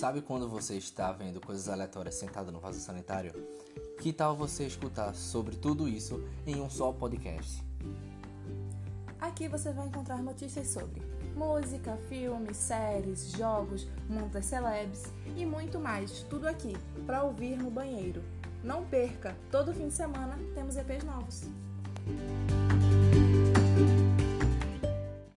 Sabe quando você está vendo coisas aleatórias sentado no vaso sanitário? Que tal você escutar sobre tudo isso em um só podcast? Aqui você vai encontrar notícias sobre música, filmes, séries, jogos, mundo das celebs e muito mais. Tudo aqui para ouvir no banheiro. Não perca! Todo fim de semana temos EPs novos.